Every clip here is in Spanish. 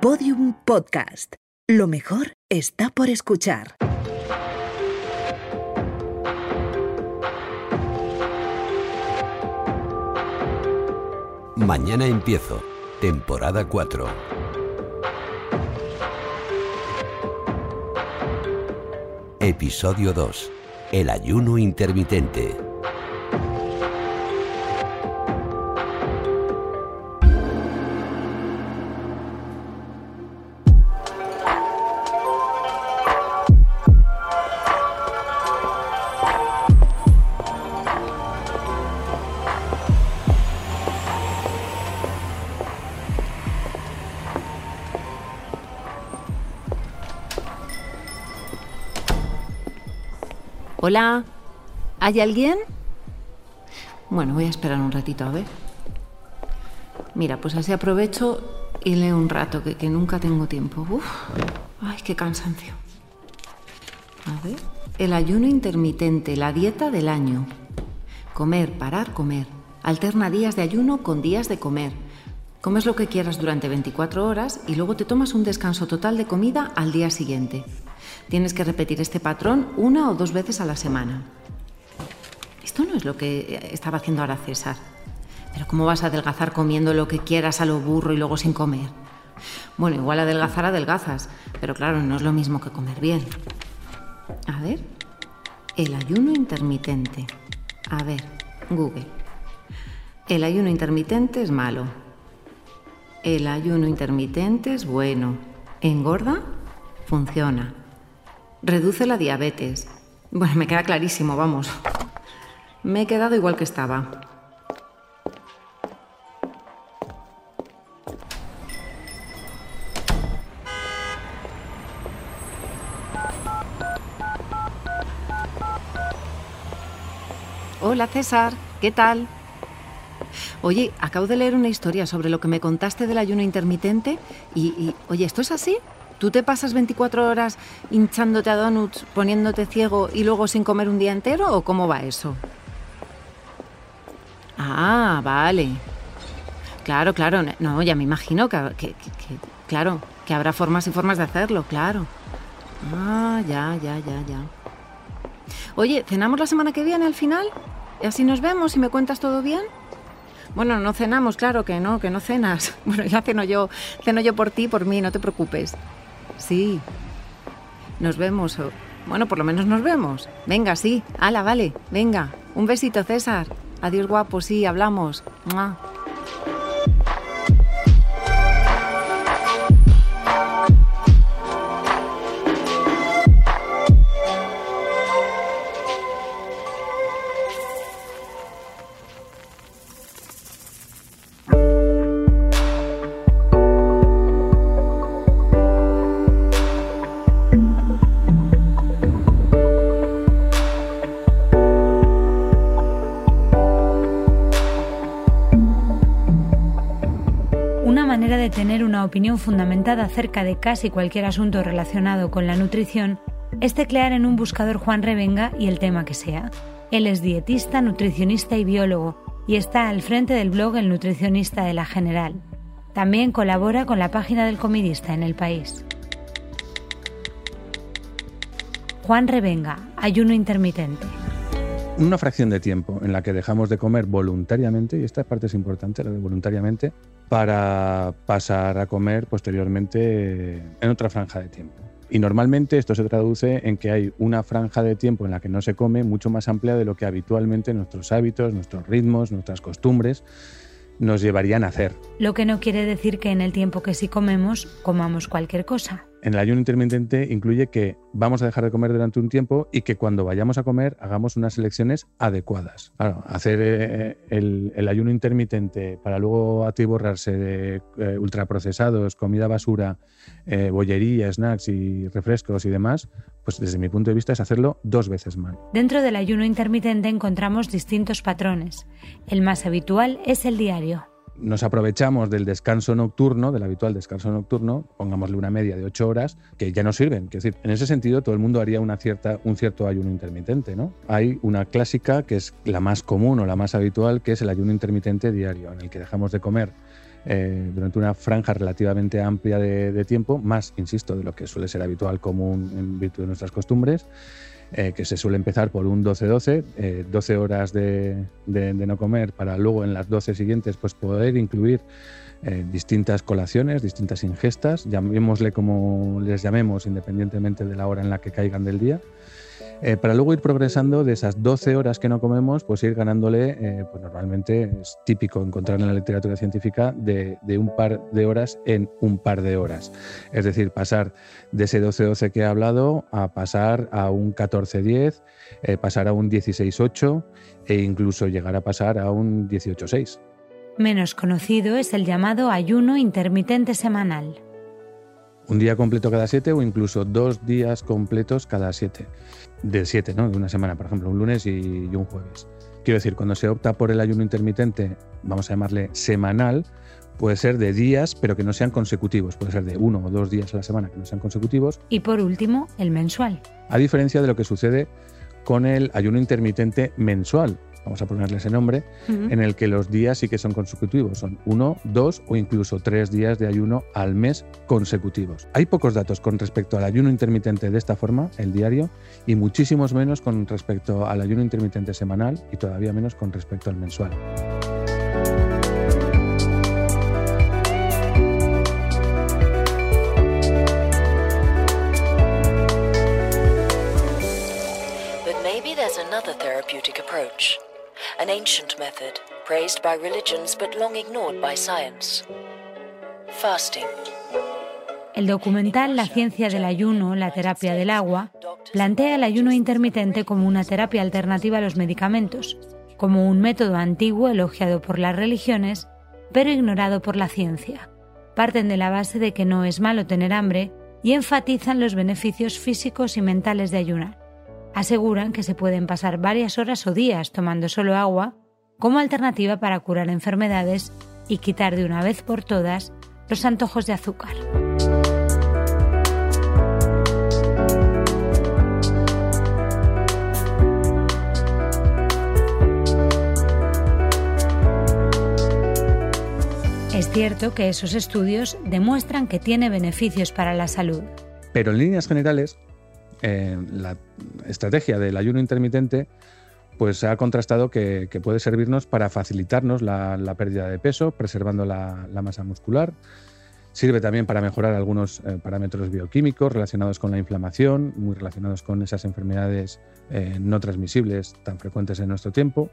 Podium Podcast. Lo mejor está por escuchar. Mañana empiezo, temporada 4. Episodio 2. El ayuno intermitente. Hola, ¿hay alguien? Bueno, voy a esperar un ratito a ver. Mira, pues así aprovecho y leo un rato, que, que nunca tengo tiempo. Uf, ay, qué cansancio. A ver. El ayuno intermitente, la dieta del año. Comer, parar, comer. Alterna días de ayuno con días de comer. Comes lo que quieras durante 24 horas y luego te tomas un descanso total de comida al día siguiente. Tienes que repetir este patrón una o dos veces a la semana. Esto no es lo que estaba haciendo ahora César. Pero ¿cómo vas a adelgazar comiendo lo que quieras a lo burro y luego sin comer? Bueno, igual adelgazar adelgazas, pero claro, no es lo mismo que comer bien. A ver, el ayuno intermitente. A ver, Google. El ayuno intermitente es malo. El ayuno intermitente es bueno. ¿Engorda? Funciona. Reduce la diabetes. Bueno, me queda clarísimo, vamos. Me he quedado igual que estaba. Hola César, ¿qué tal? Oye, acabo de leer una historia sobre lo que me contaste del ayuno intermitente y, oye, ¿esto es así? ¿Tú te pasas 24 horas hinchándote a donuts, poniéndote ciego y luego sin comer un día entero o cómo va eso? Ah, vale. Claro, claro. No, ya me imagino que, que, claro, que habrá formas y formas de hacerlo, claro. Ah, ya, ya, ya, ya. Oye, ¿cenamos la semana que viene al final? ¿Y así nos vemos y me cuentas todo bien? Bueno, no cenamos, claro que no, que no cenas. Bueno, ya ceno yo, ceno yo por ti, por mí, no te preocupes. Sí. Nos vemos. Bueno, por lo menos nos vemos. Venga, sí. Hala, vale. Venga. Un besito, César. Adiós, guapo. Sí, hablamos. Tener una opinión fundamentada acerca de casi cualquier asunto relacionado con la nutrición es teclear en un buscador Juan Revenga y el tema que sea. Él es dietista, nutricionista y biólogo y está al frente del blog El Nutricionista de la General. También colabora con la página del comidista en el país. Juan Revenga, ayuno intermitente. Una fracción de tiempo en la que dejamos de comer voluntariamente, y esta parte es importante, la de voluntariamente, para pasar a comer posteriormente en otra franja de tiempo. Y normalmente esto se traduce en que hay una franja de tiempo en la que no se come mucho más amplia de lo que habitualmente nuestros hábitos, nuestros ritmos, nuestras costumbres nos llevarían a hacer. Lo que no quiere decir que en el tiempo que sí comemos comamos cualquier cosa. En el ayuno intermitente incluye que vamos a dejar de comer durante un tiempo y que cuando vayamos a comer hagamos unas elecciones adecuadas. Claro, hacer eh, el, el, ayuno intermitente para luego atiborrarse de eh, ultraprocesados, comida basura, eh, bollería, snacks y refrescos y demás, pues desde mi punto de vista es hacerlo dos veces mal. Dentro del ayuno intermitente encontramos distintos patrones. El más habitual es el diario nos aprovechamos del descanso nocturno, del habitual descanso nocturno, pongámosle una media de ocho horas, que ya no sirven. Es decir, en ese sentido, todo el mundo haría una cierta, un cierto ayuno intermitente. ¿no? Hay una clásica que es la más común o la más habitual, que es el ayuno intermitente diario, en el que dejamos de comer eh, durante una franja relativamente amplia de, tiempo, más, insisto, de lo que suele ser habitual común en virtud de nuestras costumbres, eh, que se suele empezar por un 12-12, 12 horas de, de, no comer para luego en las 12 siguientes pues poder incluir distintas colaciones, distintas ingestas, llamémosle como les llamemos, independientemente de la hora en la que caigan del día. Eh, para luego ir progresando de esas 12 horas que no comemos, pues ir ganándole, eh, pues normalmente es típico encontrar en la literatura científica de, un par de horas en un par de horas. Es decir, pasar de ese 12-12 que he hablado a pasar a un 14-10, eh, pasar a un 16-8 e incluso llegar a pasar a un 18-6. Menos conocido es el llamado ayuno intermitente semanal un día completo cada siete o incluso dos días completos cada siete. De siete, ¿no? De una semana, por ejemplo, un lunes y, un jueves. Quiero decir, cuando se opta por el ayuno intermitente, vamos a llamarle semanal, puede ser de días, pero que no sean consecutivos. Puede ser de uno o dos días a la semana que no sean consecutivos. Y por último, el mensual. A diferencia de lo que sucede con el ayuno intermitente mensual, vamos a ponerle ese nombre, en el que los días sí que son consecutivos, son uno, dos o incluso tres días de ayuno al mes consecutivos. Hay pocos datos con respecto al ayuno intermitente de esta forma, el diario, y muchísimos menos con respecto al ayuno intermitente semanal y todavía menos con respecto al mensual. An ancient method praised by religions but long ignored by science. Fasting. El documental La ciencia del ayuno, la terapia del agua, plantea el ayuno intermitente como una terapia alternativa a los medicamentos, como un método antiguo elogiado por las religiones, pero ignorado por la ciencia. Parten de la base de que no es malo tener hambre y enfatizan los beneficios físicos y mentales de ayunar aseguran que se pueden pasar varias horas o días tomando solo agua como alternativa para curar enfermedades y quitar de una vez por todas los antojos de azúcar. Es cierto que esos estudios demuestran que tiene beneficios para la salud. Pero en líneas generales, la estrategia del ayuno intermitente pues se ha contrastado que, puede servirnos para facilitarnos la, pérdida de peso, preservando la, masa muscular. Sirve también para mejorar algunos eh, parámetros bioquímicos relacionados con la inflamación, muy relacionados con esas enfermedades eh, no transmisibles tan frecuentes en nuestro tiempo.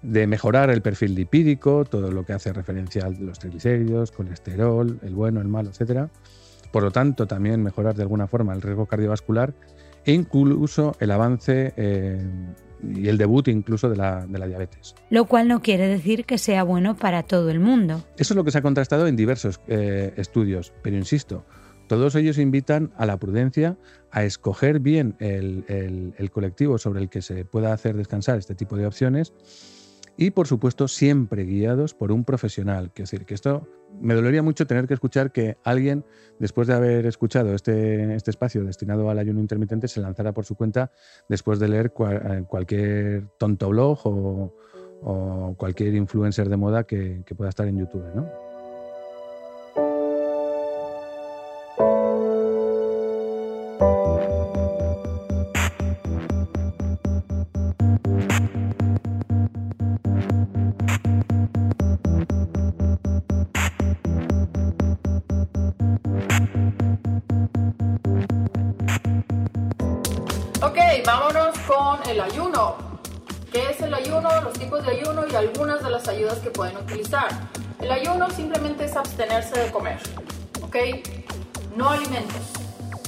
De mejorar el perfil lipídico, todo lo que hace referencia a los triglicéridos, colesterol, el bueno, el malo, etcétera por lo tanto también mejorar de alguna forma el riesgo cardiovascular e incluso el avance eh, y el debut incluso de la, diabetes. Lo cual no quiere decir que sea bueno para todo el mundo. Eso es lo que se ha contrastado en diversos eh, estudios, pero insisto, todos ellos invitan a la prudencia, a escoger bien el colectivo sobre el que se pueda hacer descansar este tipo de opciones y por supuesto siempre guiados por un profesional. Quiero decir que esto me dolería mucho tener que escuchar que alguien, después de haber escuchado este, este espacio destinado al ayuno intermitente, se lanzara por su cuenta después de leer eh, cualquier tonto blog o, cualquier influencer de moda que, que pueda estar en YouTube. ¿no? El ayuno. ¿Qué es el ayuno? Los tipos de ayuno y algunas de las ayudas que pueden utilizar. El ayuno simplemente es abstenerse de comer, ¿ok? No alimentos.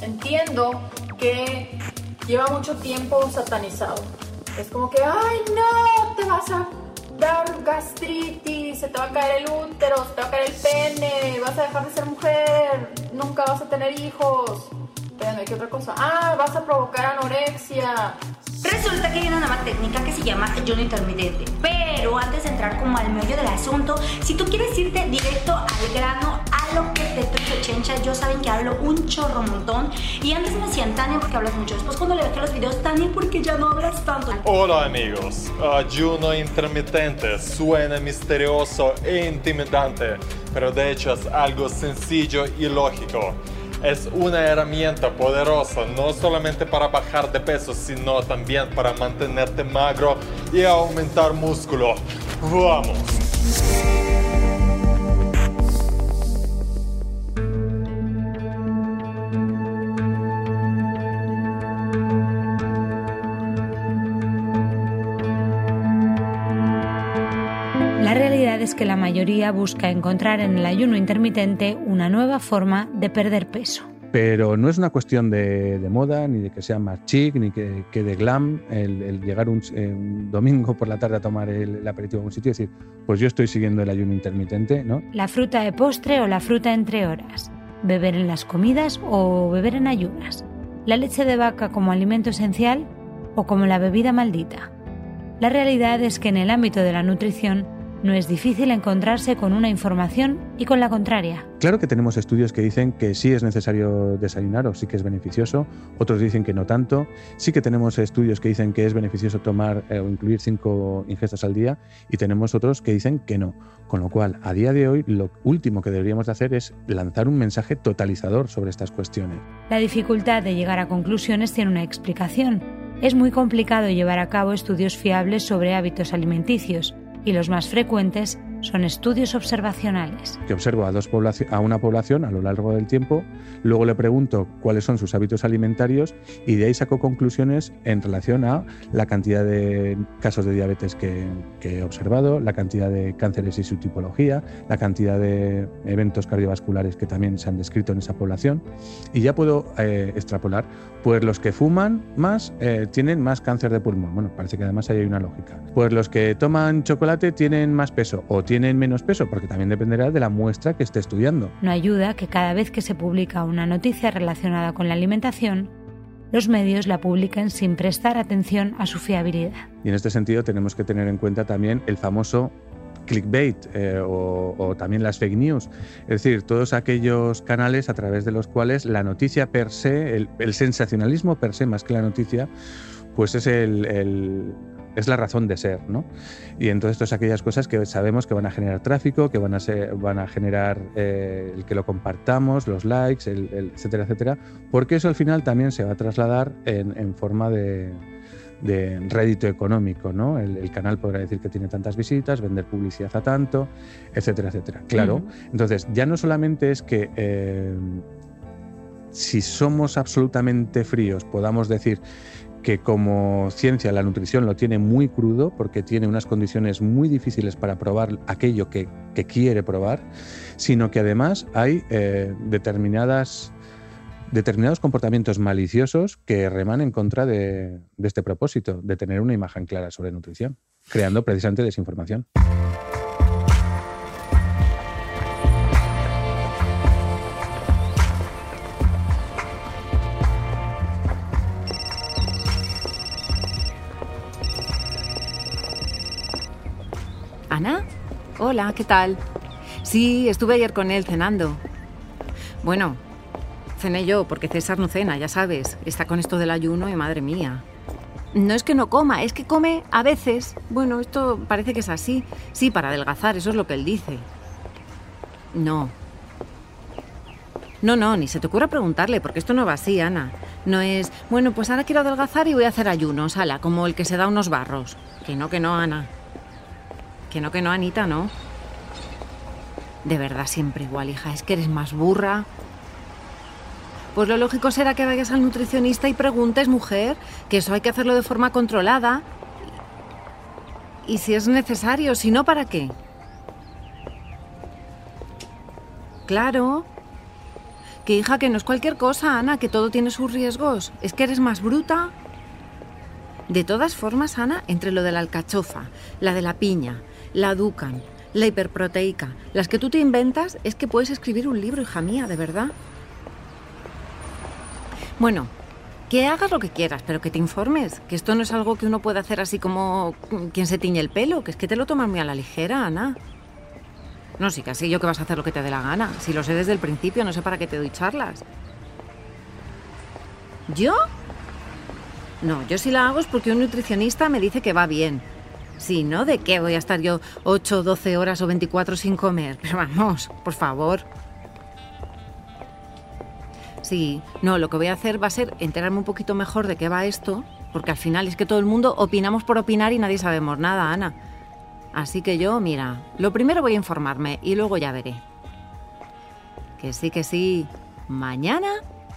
Entiendo que lleva mucho tiempo satanizado. Es como que, ay, no, te vas a dar gastritis, se te va a caer el útero, se te va a caer el pene, vas a dejar de ser mujer, nunca vas a tener hijos. Espérame, ¿qué otra cosa? Ah, vas a provocar anorexia, Resulta que hay una nueva técnica que se llama ayuno intermitente. Pero antes de entrar como al medio del asunto, si tú quieres irte directo al grano, a lo que te chencha, yo saben que hablo un chorro montón. Y antes me decían Tania porque hablas mucho. Después cuando le dejé los videos, Tania porque ya no hablas tanto. Hola amigos, ayuno intermitente suena misterioso e intimidante pero de hecho es algo sencillo y lógico. Es una herramienta poderosa no solamente para bajar de peso, sino también para mantenerte magro y aumentar músculo. ¡Vamos! Que la mayoría busca encontrar en el ayuno intermitente una nueva forma de perder peso. Pero no es una cuestión de, de moda, ni de que sea más chic, ni que, que de glam el, el llegar un, eh, un domingo por la tarde a tomar el, el aperitivo en un sitio y decir, pues yo estoy siguiendo el ayuno intermitente, ¿no? La fruta de postre o la fruta entre horas. Beber en las comidas o beber en ayunas. La leche de vaca como alimento esencial o como la bebida maldita. La realidad es que en el ámbito de la nutrición no es difícil encontrarse con una información y con la contraria. Claro que tenemos estudios que dicen que sí es necesario desayunar o sí que es beneficioso, otros dicen que no tanto, sí que tenemos estudios que dicen que es beneficioso tomar eh, o incluir cinco ingestas al día y tenemos otros que dicen que no. Con lo cual, a día de hoy, lo último que deberíamos de hacer es lanzar un mensaje totalizador sobre estas cuestiones. La dificultad de llegar a conclusiones tiene una explicación. Es muy complicado llevar a cabo estudios fiables sobre hábitos alimenticios y los más frecuentes son estudios observacionales. Que observo a, dos a una población a lo largo del tiempo, luego le pregunto cuáles son sus hábitos alimentarios y de ahí saco conclusiones en relación a la cantidad de casos de diabetes que, que he observado, la cantidad de cánceres y su tipología, la cantidad de eventos cardiovasculares que también se han descrito en esa población y ya puedo eh, extrapolar, pues los que fuman más eh, tienen más cáncer de pulmón. Bueno, parece que además ahí hay una lógica. Pues los que toman chocolate tienen más peso o tienen menos peso, porque también dependerá de la muestra que esté estudiando. No ayuda que cada vez que se publica una noticia relacionada con la alimentación, los medios la publiquen sin prestar atención a su fiabilidad. Y en este sentido tenemos que tener en cuenta también el famoso clickbait eh, o, o también las fake news, es decir, todos aquellos canales a través de los cuales la noticia per se, el, el sensacionalismo per se más que la noticia, pues es el, el es la razón de ser, ¿no? Y entonces todas aquellas cosas que sabemos que van a generar tráfico, que van a, ser, van a generar eh, el que lo compartamos, los likes, el, el, etcétera, etcétera, porque eso al final también se va a trasladar en, en forma de, de rédito económico, ¿no? El, el, canal podrá decir que tiene tantas visitas, vender publicidad a tanto, etcétera, etcétera. Claro, uh -huh. entonces ya no solamente es que eh, si somos absolutamente fríos podamos decir que como ciencia la nutrición lo tiene muy crudo porque tiene unas condiciones muy difíciles para probar aquello que, que quiere probar, sino que además hay eh, determinadas, determinados comportamientos maliciosos que reman en contra de, de este propósito, de tener una imagen clara sobre nutrición, creando precisamente desinformación. Hola, ¿qué tal? Sí, estuve ayer con él cenando. Bueno, cené yo, porque César no cena, ya sabes. Está con esto del ayuno y madre mía. No es que no coma, es que come a veces. Bueno, esto parece que es así. Sí, para adelgazar, eso es lo que él dice. No. No, no, ni se te ocurra preguntarle, porque esto no va así, Ana. No es, bueno, pues ahora quiero adelgazar y voy a hacer ayunos, ala, como el que se da unos barros. Que no, que no, Ana. Que no, que no, Anita, no. De verdad, siempre igual, hija. Es que eres más burra. Pues lo lógico será que vayas al nutricionista y preguntes, mujer, que eso hay que hacerlo de forma controlada. Y si es necesario, si no, ¿para qué? Claro. Que hija, que no es cualquier cosa, Ana, que todo tiene sus riesgos. Es que eres más bruta. De todas formas, Ana, entre lo de la alcachofa, la de la piña, la Ducan, la hiperproteica, las que tú te inventas, es que puedes escribir un libro, hija mía, de verdad. Bueno, que hagas lo que quieras, pero que te informes, que esto no es algo que uno puede hacer así como quien se tiñe el pelo, que es que te lo tomas muy a la ligera, Ana. No, sí, casi yo que vas a hacer lo que te dé la gana. Si lo sé desde el principio, no sé para qué te doy charlas. ¿Yo? No, yo si la hago es porque un nutricionista me dice que va bien. Sí, ¿no? ¿De qué voy a estar yo 8, 12 horas o 24 sin comer? Pero vamos, por favor. Sí, no, lo que voy a hacer va a ser enterarme un poquito mejor de qué va esto, porque al final es que todo el mundo opinamos por opinar y nadie sabemos nada, Ana. Así que yo, mira, lo primero voy a informarme y luego ya veré. Que sí, que sí. Mañana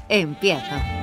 empiezo.